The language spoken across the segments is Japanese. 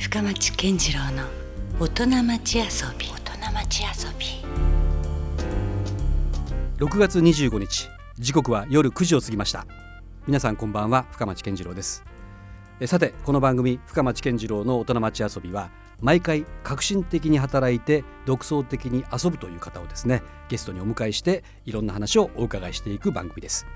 深町健次郎の大人町遊び。大人町遊び。6月25日時刻は夜9時を過ぎました。皆さんこんばんは深町健次郎です。えさてこの番組深町健次郎の大人町遊びは毎回革新的に働いて独創的に遊ぶという方をですねゲストにお迎えしていろんな話をお伺いしていく番組です。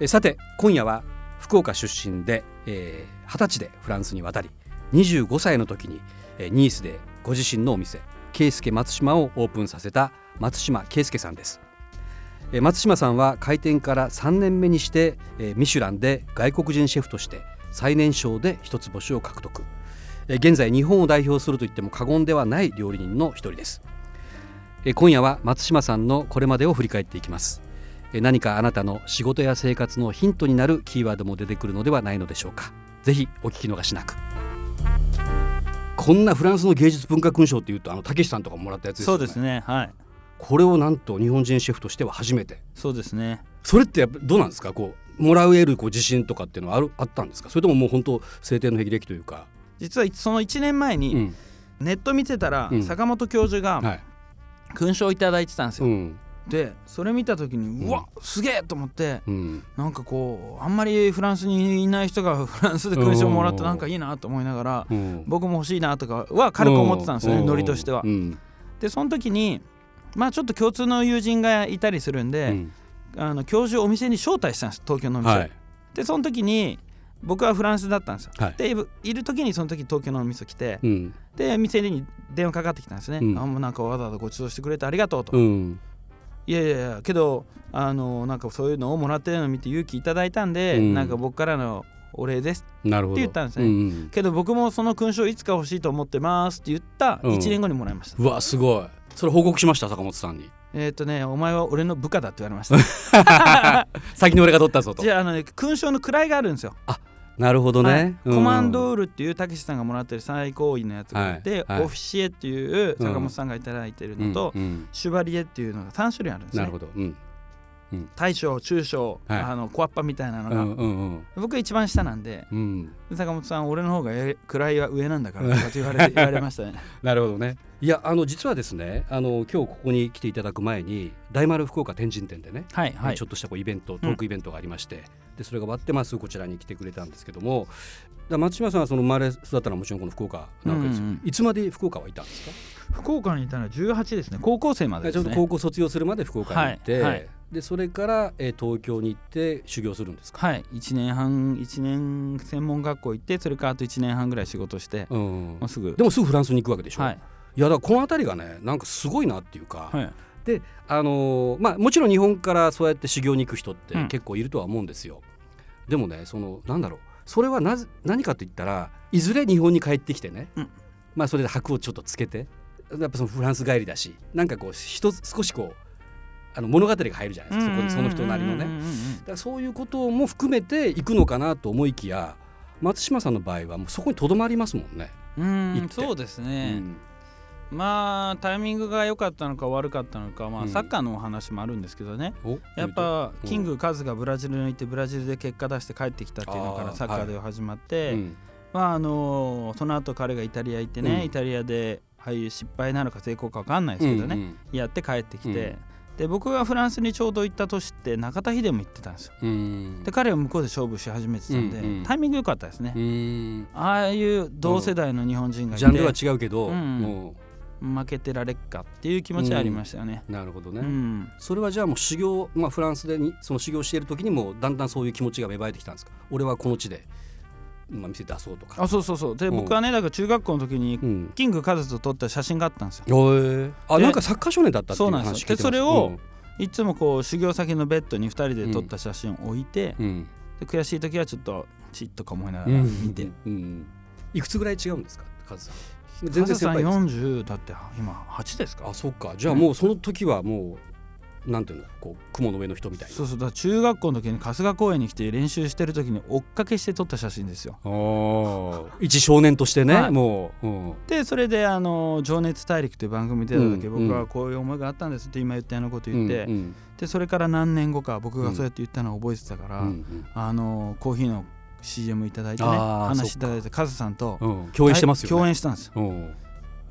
えさて今夜は福岡出身で、えー、20歳でフランスに渡り25歳の時に、えー、ニースでご自身のお店圭介松島をオープンさせた松島圭介さんです。えー松島さんは開店から3年目にして、えーミシュランで外国人シェフとして最年少で一つ星を獲得。えー現在日本を代表すると言っても過言ではない料理人の一人です。えー今夜は松島さんのこれまでを振り返っていきます。えー何かあなたの仕事や生活のヒントになるキーワードも出てくるのではないのでしょうか。ぜひお聞き逃しなく。こんなフランスの芸術文化勲章っていうとあのたけしさんとかもらったやつですよね。そうですねはい。これをなんと日本人シェフとしては初めて。そうですね。それってやっぱどうなんですか？こうもらう得るこう自信とかっていうのはあるあったんですか？それとももう本当晴天の霹靂というか、実はその1年前にうん。ネット見てたらうん。坂本教授がはい。勲章いただいてたんですよ、うんでそれ見た時にうん。うわすげえと思ってうん。なんかこうあんまりフランスにいない人が フランスで勲章もらってなんかいいなと思いながらうん。僕も欲しいなとかは軽く思ってたんですよねうん。ノリとしては。う。ん。でその時にまあちょっと共通の友人がいたりするんうで、ん。あの教授をお店に招待したんです東京のお店、はい。でその時に僕はフランスだったんですよ、はい。でいる時にその時東京のお店来て、うん。で店に電話かかってきたんですね、うん。あもうなんかわざわざご馳走してくれてありがとうと、うんいやいやいやけどあのなんかそういうのをもらってるのを見て勇気いただいたんで、うん。なんか僕からのお礼ですって言ったんですね。うんけど僕もその勲章いつか欲しいと思ってますって言ったうん。1年後にもらいました、うわすごい。それ報告しました坂本さんに。えっ、とねお前は俺の部下だって言われました。先に俺が取ったぞと。じゃああのね勲章の位があるんですよなるほどね、コマンドールっていうたけしさんがもらってる最高位のやつがあって、オフィシエっていう坂本さんがいただいてるのと、シュバリエっていうのが3種類あるんですね。なるほど。うん大将中将、はい。あの小アッパみたいなのが、うんうんうん。僕が一番下なんでうん。坂本さん俺の方がえ位は上なんだからとかって言われ 言われましたね。なるほどね。いやあの実はですねあの今日ここに来ていただく前に大丸福岡天神店でね、はいはい。ちょっとしたこうイベントトークイベントがありまして、でそれが終わってますぐこちらに来てくれたんですけどもだ松島さんはその生まれ育ったのはもちろんこの福岡なわけですよ、うんうんいつまで福岡はいたんですか？福岡にいたのは18ですね。高校生までですね。ちょうど高校卒業するまで福岡に行って、はいはいでそれから、えー東京に行って修行するんですか、はい。1年半1年専門学校行ってそれからあと1年半ぐらい仕事して、うんもうすぐ。でもすぐフランスに行くわけでしょ、はい。いやだからこの辺りがねなんかすごいなっていうか、はい。であのーまあもちろん日本からそうやって修行に行く人ってうん。結構いるとは思うんですよ、でもねそのなんだろう。それはなぜ何かと言ったらいずれ日本に帰ってきてね、うん。まあそれで箔をちょっとつけてやっぱそのフランス帰りだしなんかこう一つ少しこうあの物語が入るじゃないですか。そこにその人なりのね。うんうんうんうん。だからそういうことも含めて行くのかなと思いきや松島さんの場合はもうそこにとどまりますもんね。うんそうですうね、ん。まあタイミングが良かったのか悪かったのか、まあ、うん。サッカーのお話もあるんですけどね、おやっぱうん。キングカズがブラジルに行ってブラジルで結果出して帰ってきたっていうのからサッカーでは始まって、うん。まああのその後彼がイタリア行ってね、うん。イタリアでああいう失敗なのか成功か分かんないですけどね、うんやって帰ってきて、で僕がフランスにちょうど行った年って中田秀も行ってたんですよ。うん。で彼は向こうで勝負し始めてたんで、うんうん。タイミング良かったですね、うん。ああいう同世代の日本人がいて、ジャンルは違うけど、うん。も負けてられっかっていう気持ちはありましたよね、うなるほどね、うん。それはじゃあもう修行、まあ、フランスでにその修行している時にもだんだんそういう気持ちが芽生えてきたんですか？俺はこの地で、まあ、店出そうとか。あそうそうそう。で、うん。僕はねだから中学校の時にうん。キングカズと撮った写真があったんですよ。おえあでなんかサッカー少年だったっていうそうなんですよ。でそれをいつもこう修行先のベッドに2人で撮った写真を置いて、うん。で悔しい時はちょっとチッとか思いながうん。ら見て、うん。うんいくつぐらい違うんですか？カズさん。カズさん全然先輩です。40だって今8ですか？あそっか。じゃあもうその時はもうなんていうんだこう雲の上の人みたいな。そうそうだ中学校の時に春日公園に来て練習してる時に追っかけして撮った写真ですよ。一少年としてね、はい。もう、うん。でそれであの「情熱大陸」という番組出た時、うん僕はこういう思いがあったんですって今言ったようなこと言って、うんうん。でそれから何年後か僕がそうやって言ったのを覚えてたから、うんうん。あのコーヒーの CM いただいてね話いただいてカズさんとうん、共演してますよね。共演したんですよ。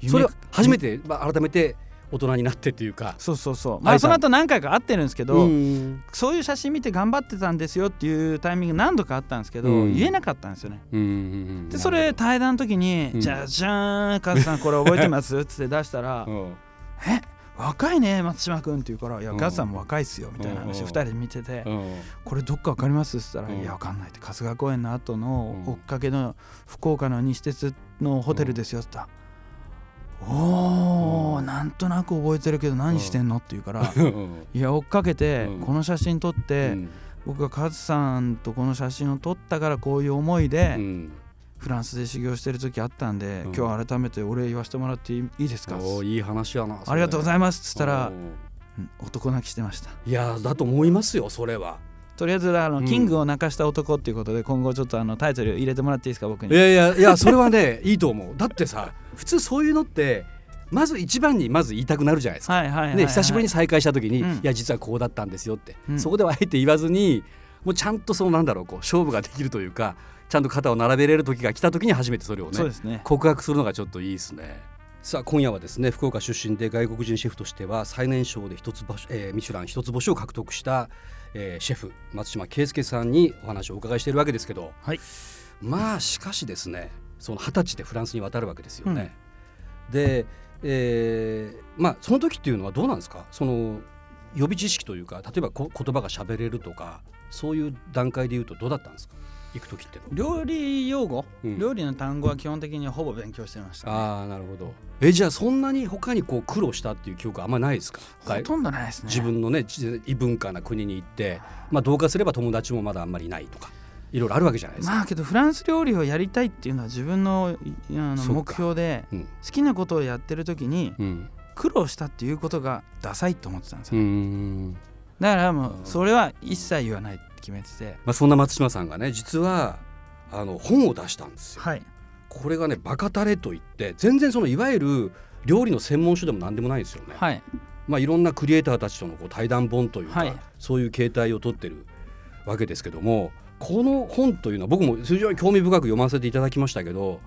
それは初めて、まあ、改めて大人になってっていうか。そうそうそう。まあその後何回か会ってるんですけど、うん。そういう写真見て頑張ってたんですよっていうタイミング何度かあったんですけど、うん。言えなかったんですよね。でそれ対談の時に「うん。じゃじゃーんカズさんこれ覚えてます?」っつって出したら う。ん「え若いね松島君」って言うから「いやうん。カズさんも若いっすよ」みたいな話うんを2人で見ててう。ん「これどっかわかります?」っつったら「うん。いやわかんない」って春日公園の後のうん。追っかけの福岡の西鉄のホテルですよって言ったらおーうん。なんとなく覚えてるけど何してんの?」って言うからうん「いや追っかけてうん。この写真撮って、うん。僕がカズさんとこの写真を撮ったからこういう思いでうん。フランスで修行してる時あったんで、うん。今日改めてお礼言わせてもらっていいですか？おーいい話やな。ありがとうございいますっつったら男泣きしてました。いやだと思いますよそれは。とりあえずあの、うん。キングを泣かした男っていうことで今後ちょっとあのタイトル入れてもらっていいですか僕に？いやいやいやそれはね いいと思う。だってさ普通そういうのってまず一番にまず言いたくなるじゃないですか。ね、久しぶりに再会した時に、うん。いや実はこうだったんですよって、うん。そこではあえて言わずにもうちゃんとそのなんだろうこう勝負ができるというかちゃんと肩を並べれる時が来た時に初めてそれをねそうですね。告白するのがちょっといいですね。さあ今夜はですね福岡出身で外国人シェフとしては最年少で一つ星、えーミシュラン一つ星を獲得した、えーシェフ松島圭介さんにお話をお伺いしているわけですけど、はい。まあしかしですねその二十歳でフランスに渡るわけですよね。で、えーまあその時っていうのはどうなんですか？その予備知識というか例えばこ言葉が喋れるとかそういう段階で言うとどうだったんですか？行く時って料理用語、うん。料理の単語は基本的にほぼ勉強してました、ね、ああなるほど。えじゃあそんなに他にこう苦労したっていう記憶あんまないですか？ほとんどないですね。自分のねち異文化な国に行ってまあどうかすれば友達もまだあんまりいないとかいろいろあるわけじゃないですか、まあけどフランス料理をやりたいっていうのは自分のいあの目標でうん。好きなことをやってる時にうん。苦労したっていうことがダサいと思ってたんですうよ、んだからもううんそれは一切言わないって決めてて。まあ、そんな松島さんがね実はあの本を出したんですよ。はい。これがねバカタレといって全然そのいわゆる料理の専門書でも何でもないですよね、はい。まあ、いろんなクリエイターたちとのこう対談本というか、はい。そういう形態をとってるわけですけどもこの本というのは僕も非常に興味深く読ませていただきましたけど、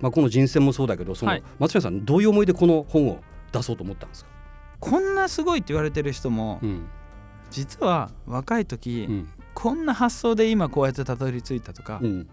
まあ、この人選もそうだけどその、はい。松島さんどういう思いでこの本を出そうと思ったんですか、こんなすごいって言われてる人もうん実は若い時、うん。こんな発想で今こうやってたどり着いたとか、うん、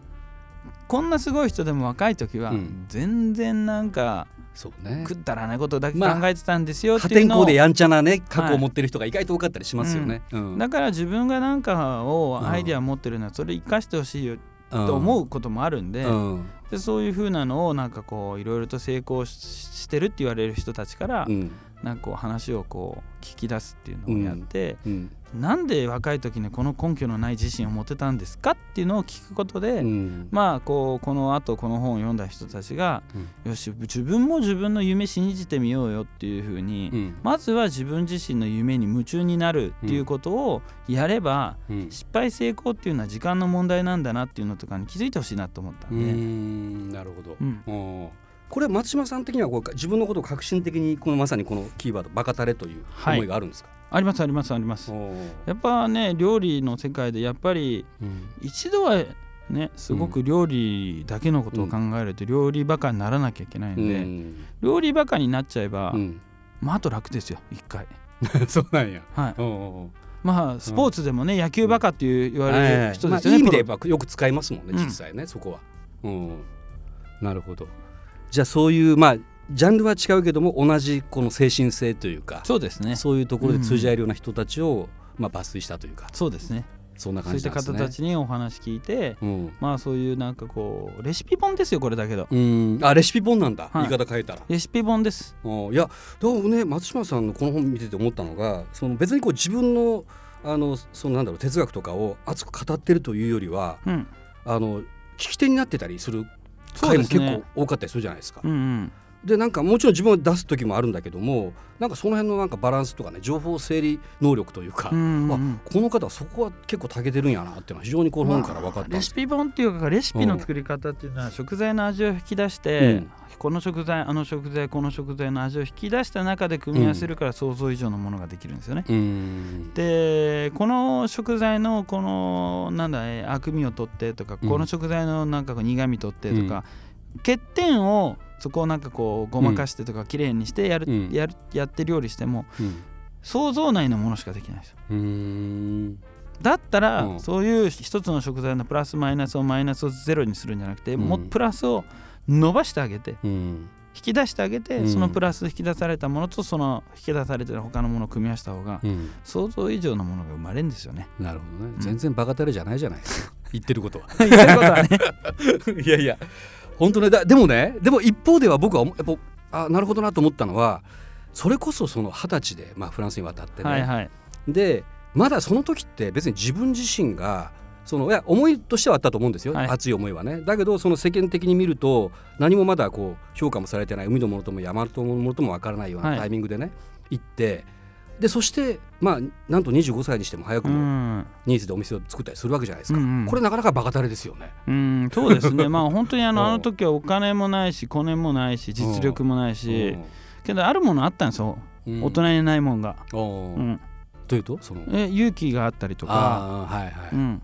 こんなすごい人でも若い時はうん。全然なんかそうね。くだらないことだけ考まあえてたんですよっ破ていうのを、天荒でやんちゃなね過去を持ってる人が意外と多かったりしますよね。うん。だから自分がなんかをうん。アイデア持ってるのはそれ生かしてほしいよと思うこともあるんで,、うんでそういう風なのをなんかこういろいろと成功ししてるって言われる人たちから、うん。なんかこう話をこう聞き出すっていうのをやって、うんなんで若い時にこの根拠のない自信を持てたんですかっていうのを聞くことで、うん。まあこうこの後この本を読んだ人たちが、うよし自分も自分の夢信じてみようよっていう風に、うん。まずは自分自身の夢に夢中になるっていうことをやれば、うん。失敗成功っていうのは時間の問題なんだなっていうのとかに気づいてほしいなと思ったうんで、ん。なるほど。これは松島さん的にはこう自分のことを革新的にこのまさにこのキーワードバカタレというはい。思いがあるんですか？ありますありますあります。やっぱね料理の世界でやっぱりうん。一度はねすごく料理だけのことを考えると料理バカにならなきゃいけないんで、うん。料理バカになっちゃえば、うん。まああと楽ですよ一回。そうなんや。はい。まあスポーツでもね、野球バカっていう言わはいれる人ですよね、まあいい意味でよく使いますもんねうん。実際ね、そこは。うん、なるほど。じゃあそういうまあジャンルは違うけども同じこの精神性というかそうですね。そういうところで通じ合えるような人たちを、まあ、抜粋したというかそうですね。そんなそういった。方たちにお話聞いてうん。まあそういうなんかこうレシピ本ですよこれだけど。うん、あレシピ本なんだ、はい。言い方変えたら。レシピ本です。うんいやどうね松島さんのこの本見てて思ったのがその別にこう自分のあのそのなんだろう哲学とかを熱く語ってるというよりはうん。あの聞き手になってたりする回も結構多かったりするじゃないですか。うんうんでなんかもちろん自分を出す時もあるんだけどもなんかその辺のなんかバランスとかね情報整理能力というか、うんうんこの方はそこは結構長けてるんやなっていうのは非常にこの本から分かったレシピ本っていうかレシピの作り方っていうのは食材の味を引き出して、うん。この食材あの食材この食材の味を引き出した中で組み合わせるから想像以上のものができるんですよね。うーん。でこの食材のこのなんだえー悪味を取ってとか、うん。この食材のなんか苦味取ってとか、欠点をそこをなんかこうごまかしてとか綺麗にしてやる、うん。やるやって料理してもうん。想像内のものしかできないですよ。だったら、うん。そういう一つの食材のプラスマイナスをマイナスをゼロにするんじゃなくて、うん。もっプラスを伸ばしてあげてうん。引き出してあげて、うん。そのプラス引き出されたものとその引き出されてる他のものを組み合わせた方が、うん。想像以上のものが生まれるんですよね。なるほどね、うん。全然バカタレじゃないじゃないですか。言ってることは。言ってることはね。いやいや本当ね。だでもねでも一方では僕はやっぱあなるほどなと思ったのはそれこそその二十歳で、まあ、フランスに渡ってね、はいはい。でまだその時って別に自分自身がそのいや思いとしてはあったと思うんですよ、はい。熱い思いはね。だけどその世間的に見ると何もまだこう評価もされてない海のものとも山のものともわからないようはない。タイミングでね、行ってでそしてまあなんと25歳にしても早くうもん、ニーズでお店を作ったりするわけじゃないですか、うんうん。これなかなかバカタレですよね。うん、そうですね。まあ本当にあのうん。あの時はお金もないし、コネもないし、実力もないし、けどあるものあったんですよ。うん。大人にないもんが。う。ん、というとその。え勇気があったりとか、はいはい、うん、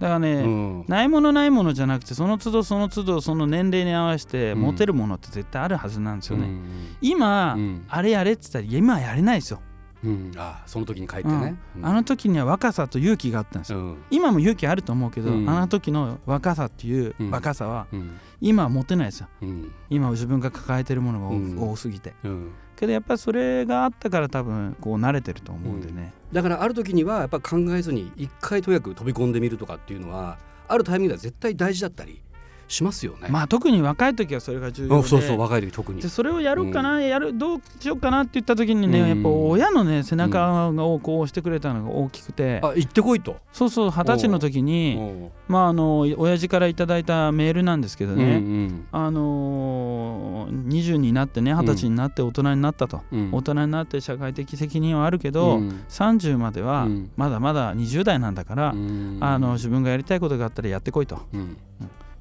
だからね、うん。ないものないものじゃなくてその都度その都度その年齢に合わせてうん。持てるものって絶対あるはずなんですよね。うん。今、うん。あれやれって言ったら今はやれないですよ。うん。あその時に帰ってね、うん。あの時には若さと勇気があったんですよ。うん。今も勇気あると思うけど、うん。あの時の若さっていううん。若さはうん。今は持てないですよ。うん。今自分が抱えてるものが多,、すぎて。うん。けどやっぱりそれがあったから多分こう慣れてると思うんでね。だからある時にはやっぱ考えずに一回とにかく飛び込んでみるとかっていうのはあるタイミングでは絶対大事だったりしますよね。まあ特に若い時はそれが重要で。うんそうそう若い時特に。で。それをやるかな、やるどうしようかなって言った時にね、うん。やっぱ親のね背中をこう押してくれたのが大きくて、あ行ってこいと。そうそう二十歳の時にう。んまああの親父からいただいたメールなんですけどね、うんあのー、20になってね二十歳になって大人になったと、うん。大人になって社会的責任はあるけど、うん。30まではうん。まだまだ20代なんだから、うん。あの自分がやりたいことがあったらやってこいと。うん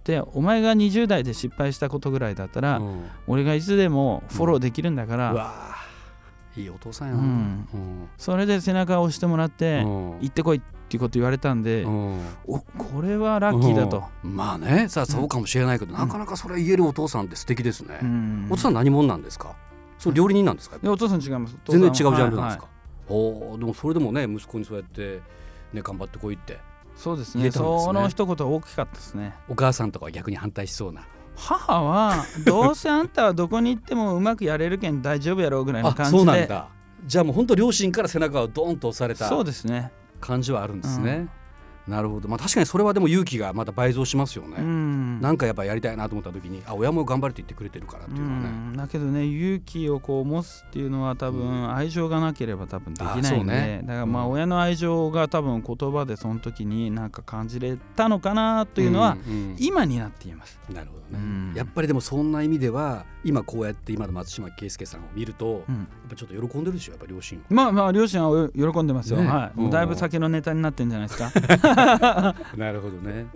でお前が20代で失敗したことぐらいだったら、うん。俺がいつでもフォローできるんだから、うわー。いいお父さんやな。うん。うん。それで背中を押してもらって、うん。行ってこいっていうこと言われたんで、うん。おこれはラッキーだと。うん。まあねさあそうかもしれないけど、なかなかそれ言えるお父さんって素敵ですね、うん。お父さん何者なんですか？それ料理人なんですか？お父さん違います。全然違うジャンルなんですはい。はか、おーでもそれでもね息子にそうやってね頑張ってこいって。いそうですね。ね。その一言は大きかったですね。お母さんとかは逆に反対しそうな。母はどうせあんたはどこに行ってもうまくやれるけん大丈夫やろうぐらいのあ感じで。そうなんだ。じゃあもう本当両親から背中をドーンと押されたそうですね。感じはあるんですね、なるほど。まあ確かにそれはでも勇気がまた倍増しますよね、うん。なんかやっぱやりたいなと思った時にあ親も頑張れって言ってくれてるからっていうのはね、うん。だけどね勇気をこう持つっていうのは多分愛情がなければ多分できないんで、ね。だからまあうん。親の愛情が多分言葉でその時になんか感じれたのかなというのは今になって言います。なるほどね、うん。やっぱりでもそんな意味では今こうやって今の松島圭介さんを見ると、やっうんぱちょっと喜んでるでしょやっぱ両親まあまあ両親は喜んでますよ、ね。はい、だいぶ酒のネタになってんじゃないですか。なるほどね。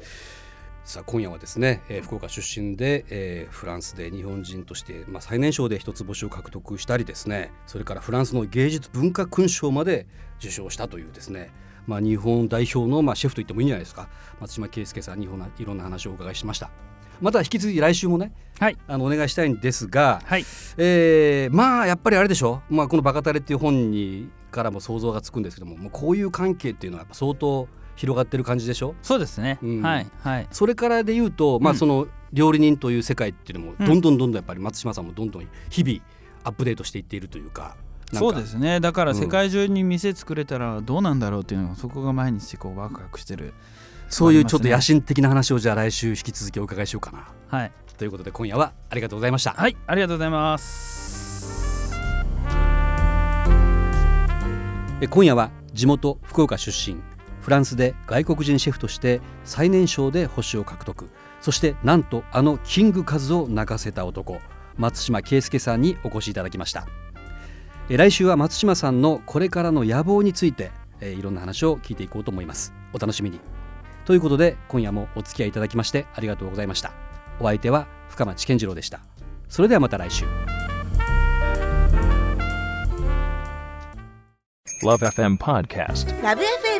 さあ今夜はですね、えー福岡出身で、えーフランスで日本人として、まあ、最年少で一つ星を獲得したりですねそれからフランスの芸術文化勲章まで受賞したというですねまあ、日本代表の、まあ、シェフと言ってもいいんじゃないですか。松島圭介さんにいろんな話をお伺いしました。また引き続き来週もねはい。あのお願いしたいんですが、はい。えーまあやっぱりあれでしょ、まあ、この「バカタレ」っていう本にからも想像がつくんですけどももうこういう関係っていうのはやっぱ相当広がってる感じでしょ？そうですね、うん。はいはい。それからで言うと、まあ、うんその料理人という世界っていうのもうん。どんどんどんどんやっぱり松島さんもどんどん日々アップデートしていっているというかそうですね。だからうん。世界中に店作れたらどうなんだろうっていうのがそこが毎日こうワクワクしてる。そういうちょっと野心的な話をじゃあ来週引き続きお伺いしようかな。はい。ということで今夜はありがとうございました。はいありがとうございます。え今夜は地元福岡出身フランスで外国人シェフとして最年少で星を獲得。そしてなんとあのキングカズを泣かせた男。松島圭介さんにお越しいただきました。え来週は松島さんのこれからの野望についてえいろんな話を聞いていこうと思います。お楽しみに。ということで今夜もお付き合いいただきましてありがとうございました。お相手は深町健次郎でした。それではまた来週。LoveFM Podcast. ラ